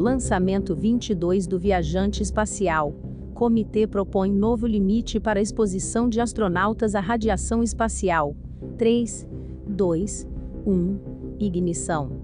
Lançamento 22 do viajante espacial. Comitê propõe novo limite para exposição de astronautas à radiação espacial. 3, 2, 1. Ignição.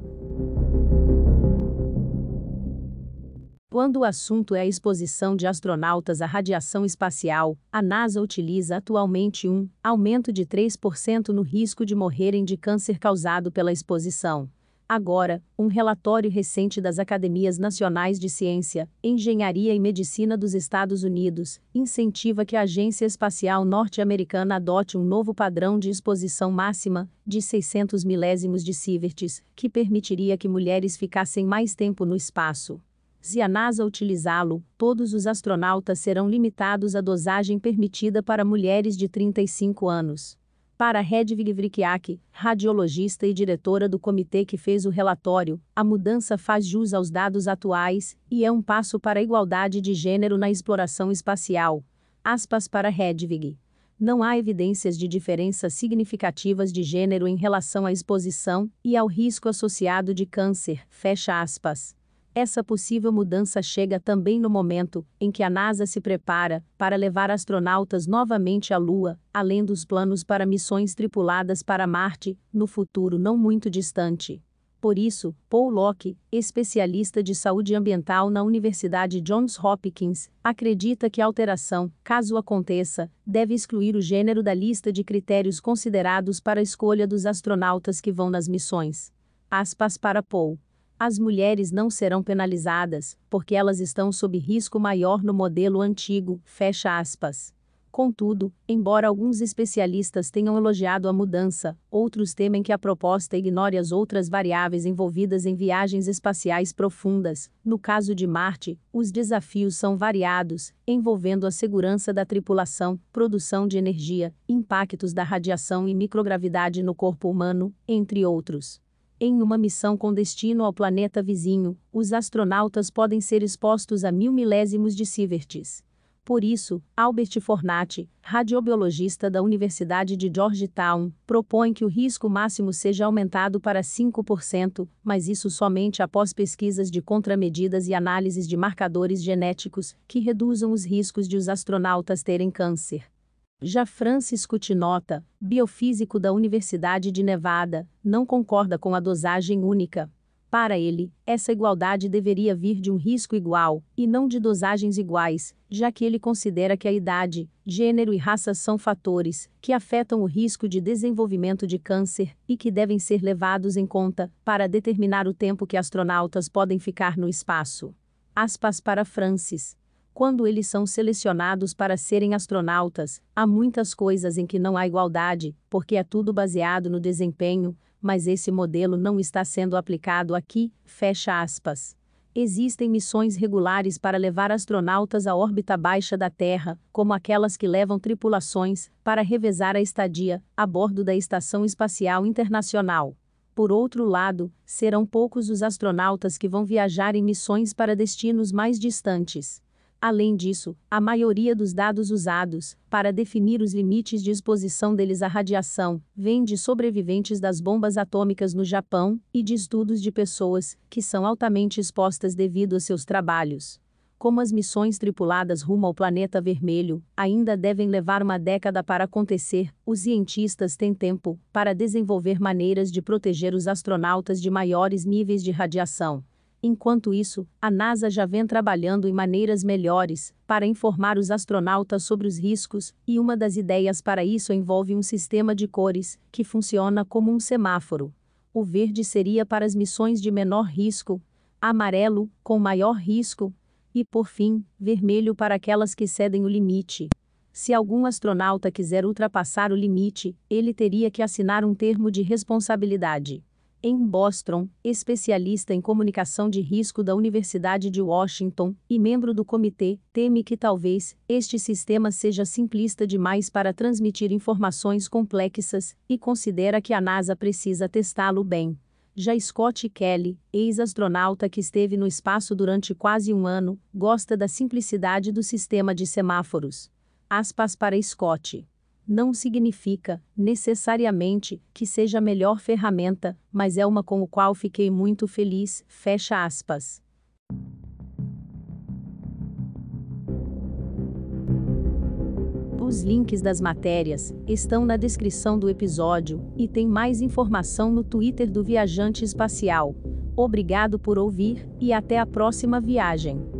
Quando o assunto é a exposição de astronautas à radiação espacial, a NASA utiliza atualmente um aumento de 3% no risco de morrerem de câncer causado pela exposição. Agora, um relatório recente das Academias Nacionais de Ciência, Engenharia e Medicina dos Estados Unidos incentiva que a Agência Espacial Norte-Americana adote um novo padrão de exposição máxima, de 600 milésimos de sieverts, que permitiria que mulheres ficassem mais tempo no espaço. Se a NASA utilizá-lo, todos os astronautas serão limitados à dosagem permitida para mulheres de 35 anos. Para Hedvig Vrikiak, radiologista e diretora do comitê que fez o relatório, a mudança faz jus aos dados atuais e é um passo para a igualdade de gênero na exploração espacial. Aspas para Hedvig. Não há evidências de diferenças significativas de gênero em relação à exposição e ao risco associado de câncer. Fecha aspas. Essa possível mudança chega também no momento em que a NASA se prepara para levar astronautas novamente à Lua, além dos planos para missões tripuladas para Marte, no futuro não muito distante. Por isso, Paul Locke, especialista de saúde ambiental na Universidade Johns Hopkins, acredita que a alteração, caso aconteça, deve excluir o gênero da lista de critérios considerados para a escolha dos astronautas que vão nas missões. Aspas para Paul. As mulheres não serão penalizadas, porque elas estão sob risco maior no modelo antigo, fecha aspas. Contudo, embora alguns especialistas tenham elogiado a mudança, outros temem que a proposta ignore as outras variáveis envolvidas em viagens espaciais profundas. No caso de Marte, os desafios são variados, envolvendo a segurança da tripulação, produção de energia, impactos da radiação e microgravidade no corpo humano, entre outros. Em uma missão com destino ao planeta vizinho, os astronautas podem ser expostos a mil milésimos de sieverts. Por isso, Albert Fornati, radiobiologista da Universidade de Georgetown, propõe que o risco máximo seja aumentado para 5%, mas isso somente após pesquisas de contramedidas e análises de marcadores genéticos que reduzam os riscos de os astronautas terem câncer. Já Francis Cutinota, biofísico da Universidade de Nevada, não concorda com a dosagem única. Para ele, essa igualdade deveria vir de um risco igual, e não de dosagens iguais, já que ele considera que a idade, gênero e raça são fatores que afetam o risco de desenvolvimento de câncer e que devem ser levados em conta para determinar o tempo que astronautas podem ficar no espaço. Aspas para Francis. Quando eles são selecionados para serem astronautas, há muitas coisas em que não há igualdade, porque é tudo baseado no desempenho, mas esse modelo não está sendo aplicado aqui, fecha aspas. Existem missões regulares para levar astronautas à órbita baixa da Terra, como aquelas que levam tripulações para revezar a estadia a bordo da Estação Espacial Internacional. Por outro lado, serão poucos os astronautas que vão viajar em missões para destinos mais distantes. Além disso, a maioria dos dados usados para definir os limites de exposição deles à radiação vem de sobreviventes das bombas atômicas no Japão e de estudos de pessoas que são altamente expostas devido a seus trabalhos. Como as missões tripuladas rumo ao planeta vermelho ainda devem levar uma década para acontecer, os cientistas têm tempo para desenvolver maneiras de proteger os astronautas de maiores níveis de radiação. Enquanto isso, a NASA já vem trabalhando em maneiras melhores para informar os astronautas sobre os riscos, e uma das ideias para isso envolve um sistema de cores que funciona como um semáforo. O verde seria para as missões de menor risco, amarelo, com maior risco, e, por fim, vermelho para aquelas que cedem o limite. Se algum astronauta quiser ultrapassar o limite, ele teria que assinar um termo de responsabilidade. Em Boston, especialista em comunicação de risco da Universidade de Washington e membro do comitê, teme que talvez este sistema seja simplista demais para transmitir informações complexas e considera que a NASA precisa testá-lo bem. Já Scott Kelly, ex-astronauta que esteve no espaço durante quase um ano, gosta da simplicidade do sistema de semáforos. Aspas para Scott não significa, necessariamente, que seja a melhor ferramenta, mas é uma com o qual fiquei muito feliz, fecha aspas. Os links das matérias estão na descrição do episódio e tem mais informação no Twitter do Viajante Espacial. Obrigado por ouvir e até a próxima viagem.